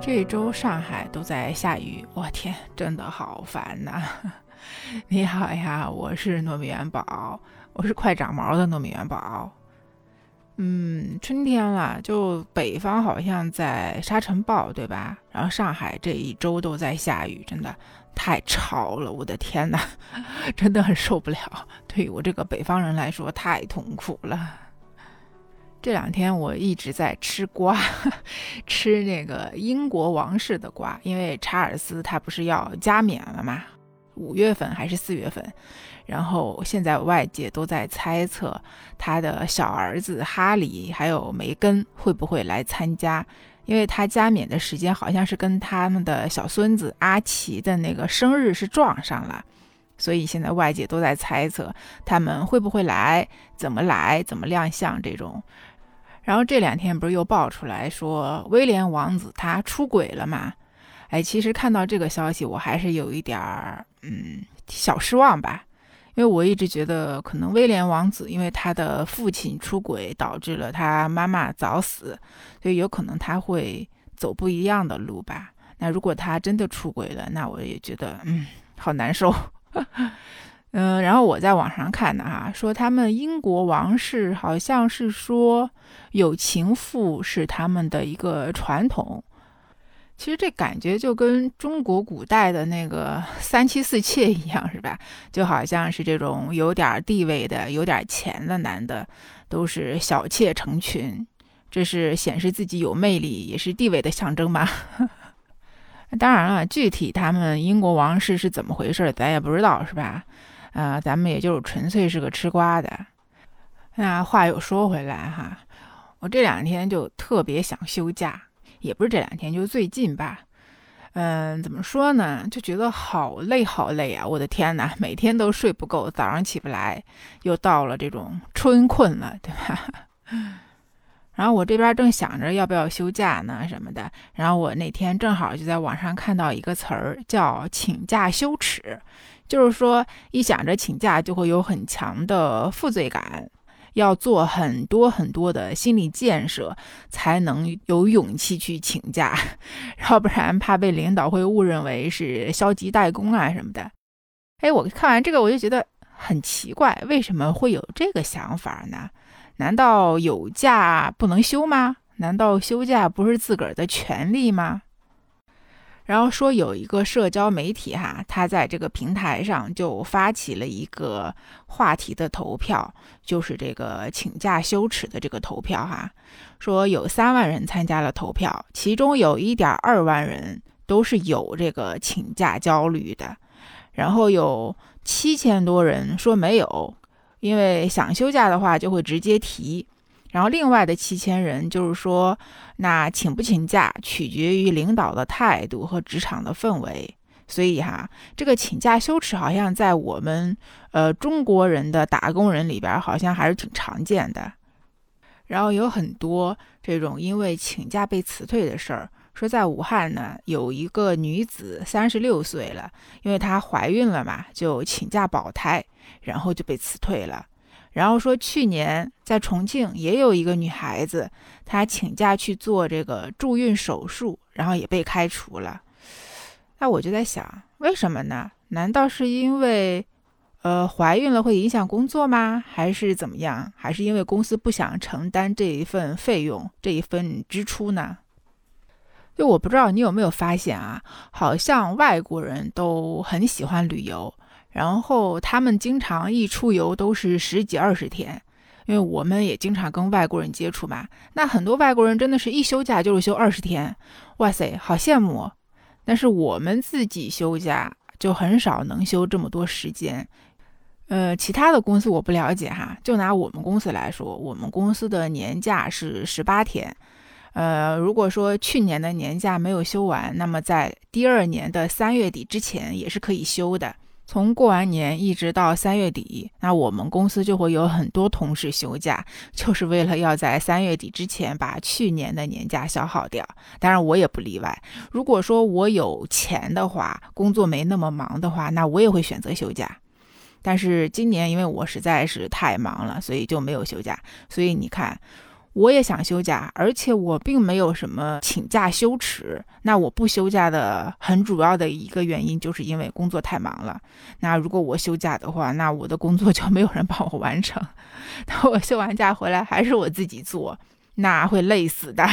这周上海都在下雨，我天，真的好烦呐！你好呀，我是糯米元宝，我是快长毛的糯米元宝。嗯，春天了，就北方好像在沙尘暴，对吧？然后上海这一周都在下雨，真的太潮了，我的天呐，真的很受不了。对于我这个北方人来说，太痛苦了。这两天我一直在吃瓜，吃那个英国王室的瓜，因为查尔斯他不是要加冕了吗？五月份还是四月份？然后现在外界都在猜测他的小儿子哈里还有梅根会不会来参加，因为他加冕的时间好像是跟他们的小孙子阿奇的那个生日是撞上了，所以现在外界都在猜测他们会不会来，怎么来，怎么亮相这种。然后这两天不是又爆出来说威廉王子他出轨了嘛？哎，其实看到这个消息，我还是有一点儿嗯小失望吧，因为我一直觉得可能威廉王子因为他的父亲出轨导致了他妈妈早死，所以有可能他会走不一样的路吧。那如果他真的出轨了，那我也觉得嗯好难受。嗯，然后我在网上看的哈，说他们英国王室好像是说有情妇是他们的一个传统。其实这感觉就跟中国古代的那个 三妻四妾一样，是吧？就好像是这种有点地位的、有点钱的男的，都是小妾成群，这是显示自己有魅力，也是地位的象征吧？当然了，具体他们英国王室是怎么回事，咱也不知道，是吧？啊，咱们也就是纯粹是个吃瓜的。那话又说回来哈，我这两天就特别想休假，也不是这两天，就最近吧。嗯，怎么说呢？就觉得好累好累啊！我的天哪，每天都睡不够，早上起不来，又到了这种春困了，对吧？然后我这边正想着要不要休假呢什么的，然后我那天正好就在网上看到一个词儿，叫“请假羞耻”。就是说，一想着请假就会有很强的负罪感，要做很多很多的心理建设，才能有勇气去请假，要不然怕被领导会误认为是消极怠工啊什么的。哎，我看完这个我就觉得很奇怪，为什么会有这个想法呢？难道有假不能休吗？难道休假不是自个儿的权利吗？然后说有一个社交媒体哈，他在这个平台上就发起了一个话题的投票，就是这个请假羞耻的这个投票哈。说有三万人参加了投票，其中有一点二万人都是有这个请假焦虑的，然后有七千多人说没有，因为想休假的话就会直接提。然后另外的七千人就是说，那请不请假取决于领导的态度和职场的氛围。所以哈，这个请假羞耻好像在我们呃中国人的打工人里边好像还是挺常见的。然后有很多这种因为请假被辞退的事儿，说在武汉呢有一个女子三十六岁了，因为她怀孕了嘛，就请假保胎，然后就被辞退了。然后说，去年在重庆也有一个女孩子，她请假去做这个助孕手术，然后也被开除了。那我就在想，为什么呢？难道是因为，呃，怀孕了会影响工作吗？还是怎么样？还是因为公司不想承担这一份费用、这一份支出呢？就我不知道你有没有发现啊，好像外国人都很喜欢旅游。然后他们经常一出游都是十几二十天，因为我们也经常跟外国人接触嘛。那很多外国人真的是一休假就是休二十天，哇塞，好羡慕。但是我们自己休假就很少能休这么多时间。呃，其他的公司我不了解哈，就拿我们公司来说，我们公司的年假是十八天。呃，如果说去年的年假没有休完，那么在第二年的三月底之前也是可以休的。从过完年一直到三月底，那我们公司就会有很多同事休假，就是为了要在三月底之前把去年的年假消耗掉。当然，我也不例外。如果说我有钱的话，工作没那么忙的话，那我也会选择休假。但是今年因为我实在是太忙了，所以就没有休假。所以你看，我也想休假，而且我并没有什么请假羞耻。那我不休假的很主要的一个原因，就是因为工作太忙了。那如果我休假的话，那我的工作就没有人帮我完成。那我休完假回来还是我自己做，那会累死的。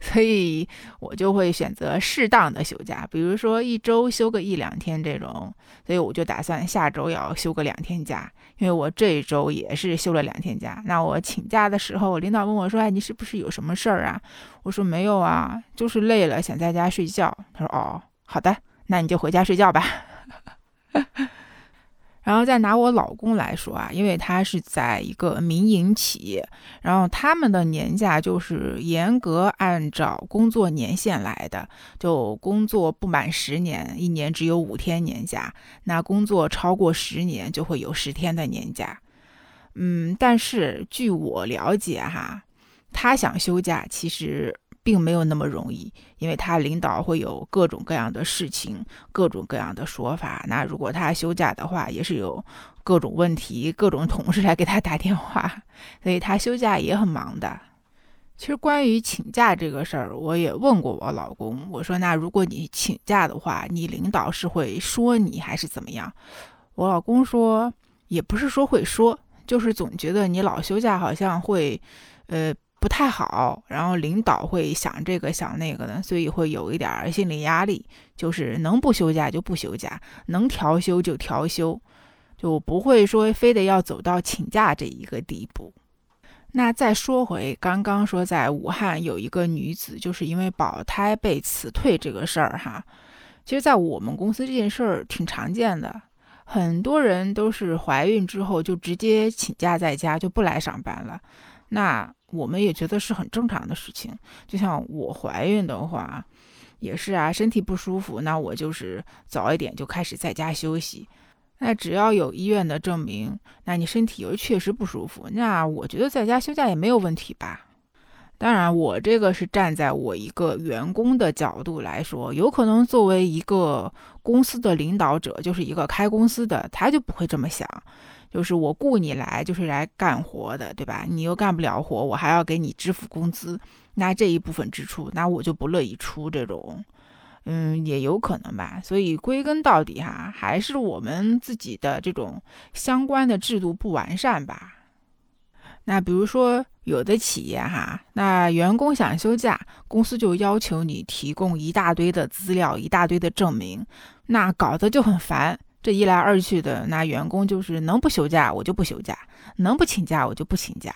所以我就会选择适当的休假，比如说一周休个一两天这种。所以我就打算下周要休个两天假，因为我这一周也是休了两天假。那我请假的时候，领导问我说：“哎，你是不是有什么事儿啊？”我说：“没有啊，就是累了，想在家睡觉。”他说：“哦，好的，那你就回家睡觉吧。” 然后再拿我老公来说啊，因为他是在一个民营企业，然后他们的年假就是严格按照工作年限来的，就工作不满十年，一年只有五天年假；那工作超过十年，就会有十天的年假。嗯，但是据我了解哈，他想休假其实。并没有那么容易，因为他领导会有各种各样的事情，各种各样的说法。那如果他休假的话，也是有各种问题，各种同事来给他打电话，所以他休假也很忙的。其实关于请假这个事儿，我也问过我老公，我说：“那如果你请假的话，你领导是会说你还是怎么样？”我老公说：“也不是说会说，就是总觉得你老休假好像会，呃。”不太好，然后领导会想这个想那个的，所以会有一点心理压力，就是能不休假就不休假，能调休就调休，就不会说非得要走到请假这一个地步。那再说回刚刚说在武汉有一个女子就是因为保胎被辞退这个事儿哈，其实，在我们公司这件事儿挺常见的，很多人都是怀孕之后就直接请假在家就不来上班了，那。我们也觉得是很正常的事情，就像我怀孕的话，也是啊，身体不舒服，那我就是早一点就开始在家休息。那只要有医院的证明，那你身体又确实不舒服，那我觉得在家休假也没有问题吧。当然，我这个是站在我一个员工的角度来说，有可能作为一个公司的领导者，就是一个开公司的，他就不会这么想。就是我雇你来，就是来干活的，对吧？你又干不了活，我还要给你支付工资，那这一部分支出，那我就不乐意出这种，嗯，也有可能吧。所以归根到底哈，还是我们自己的这种相关的制度不完善吧。那比如说有的企业哈，那员工想休假，公司就要求你提供一大堆的资料，一大堆的证明，那搞得就很烦。这一来二去的，那员工就是能不休假我就不休假，能不请假我就不请假。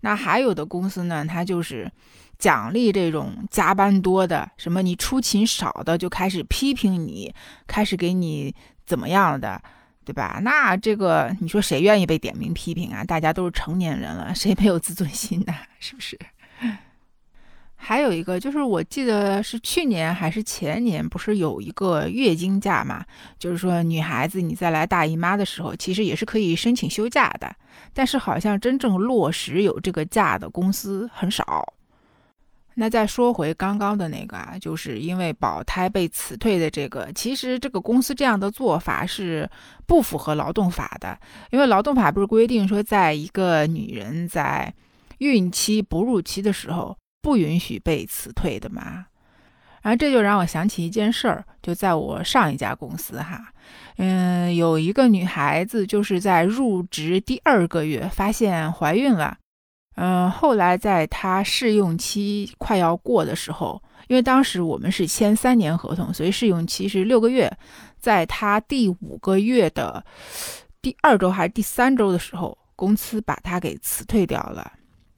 那还有的公司呢，他就是奖励这种加班多的，什么你出勤少的就开始批评你，开始给你怎么样的，对吧？那这个你说谁愿意被点名批评啊？大家都是成年人了，谁没有自尊心呢？是不是？还有一个就是，我记得是去年还是前年，不是有一个月经假嘛？就是说，女孩子你在来大姨妈的时候，其实也是可以申请休假的。但是好像真正落实有这个假的公司很少。那再说回刚刚的那个啊，就是因为保胎被辞退的这个，其实这个公司这样的做法是不符合劳动法的，因为劳动法不是规定说，在一个女人在孕期、哺乳期的时候。不允许被辞退的嘛，然后这就让我想起一件事儿，就在我上一家公司哈，嗯，有一个女孩子就是在入职第二个月发现怀孕了，嗯，后来在她试用期快要过的时候，因为当时我们是签三年合同，所以试用期是六个月，在她第五个月的第二周还是第三周的时候，公司把她给辞退掉了。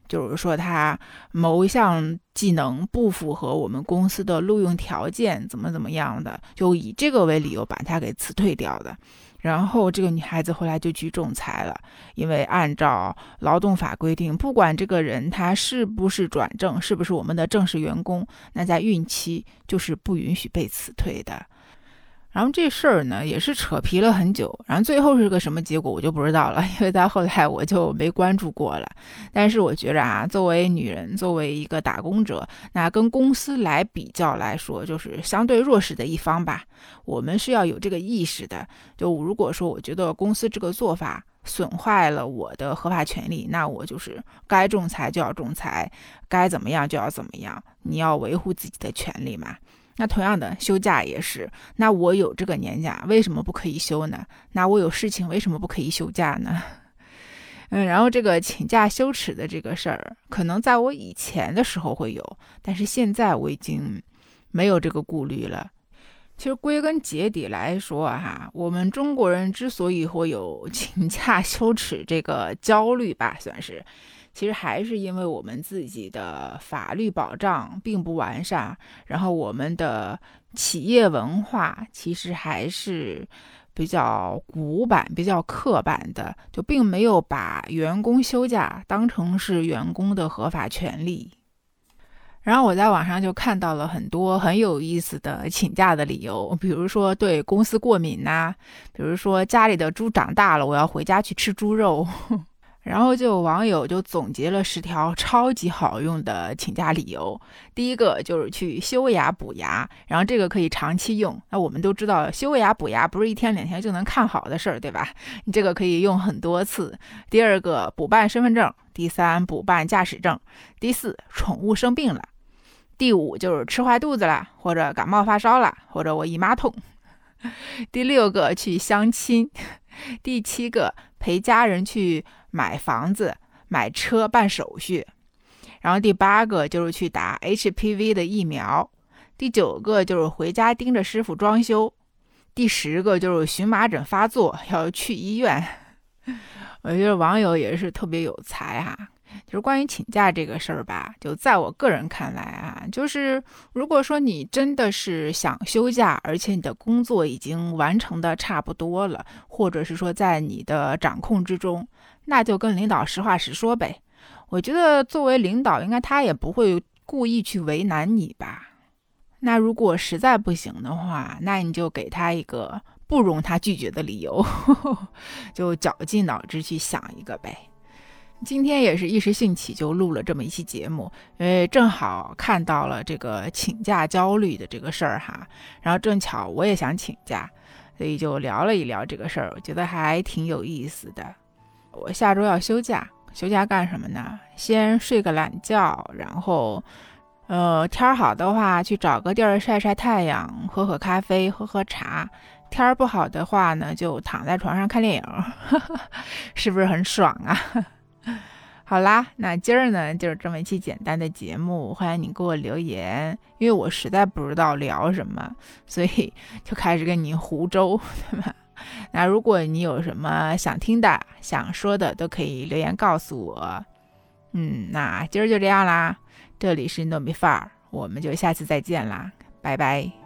就是说，他某一项技能不符合我们公司的录用条件，怎么怎么样的，就以这个为理由把他给辞退掉的。然后这个女孩子后来就去仲裁了，因为按照劳动法规定，不管这个人他是不是转正，是不是我们的正式员工，那在孕期就是不允许被辞退的。然后这事儿呢，也是扯皮了很久，然后最后是个什么结果，我就不知道了，因为到后来我就没关注过了。但是我觉着啊，作为女人，作为一个打工者，那跟公司来比较来说，就是相对弱势的一方吧。我们是要有这个意识的。就如果说我觉得公司这个做法损坏了我的合法权利，那我就是该仲裁就要仲裁，该怎么样就要怎么样。你要维护自己的权利嘛？那同样的，休假也是。那我有这个年假，为什么不可以休呢？那我有事情，为什么不可以休假呢？嗯，然后这个请假羞耻的这个事儿，可能在我以前的时候会有，但是现在我已经没有这个顾虑了。其实归根结底来说，哈，我们中国人之所以会有 请假羞耻这个焦虑吧，算是，其实还是因为我们自己的法律保障并不完善，然后我们的企业文化其实还是比较古板、比较刻板的，就并没有把员工休假当成是员工的合法权利。然后我在网上就看到了很多很有意思的请假的理由，比如说对公司过敏呐，比如说家里的猪长大了，我要回家去吃猪肉。然后就有网友就总结了十条超级好用的请假理由。第一个就是去修牙补牙，然后这个可以长期用。那我们都知道修牙补牙不是一天两天就能看好的事儿，对吧？你这个可以用很多次。第二个补办身份证，第三补办驾驶证，第四宠物生病了。第五就是吃坏肚子了，或者感冒发烧了，或者我姨妈痛。第六个去相亲，第七个陪家人去买房子、买车办手续，然后第八个就是去打 HPV 的疫苗，第九个就是回家盯着师傅装修，第十个就是荨麻疹发作要去医院。我觉得网友也是特别有才哈。就是关于请假这个事儿吧，就在我个人看来啊，就是如果说你真的是想休假，而且你的工作已经完成的差不多了，或者是说在你的掌控之中，那就跟领导实话实说呗。我觉得作为领导，应该他也不会故意去为难你吧。那如果实在不行的话，那你就给他一个不容他拒绝的理由，就绞尽脑汁去想一个呗。今天也是一时兴起就录了这么一期节目，因为正好看到了这个请假焦虑的这个事儿哈，然后正巧我也想请假，所以就聊了一聊这个事儿，我觉得还挺有意思的。我下周要休假，休假干什么呢？先睡个懒觉，然后，呃，天儿好的话去找个地儿晒晒太阳，喝喝咖啡，喝喝茶；天儿不好的话呢，就躺在床上看电影，是不是很爽啊？好啦，那今儿呢就是这么一期简单的节目，欢迎你给我留言，因为我实在不知道聊什么，所以就开始跟你胡诌，对吧？那如果你有什么想听的、想说的，都可以留言告诉我。嗯，那今儿就这样啦，这里是糯米范儿，我们就下次再见啦，拜拜。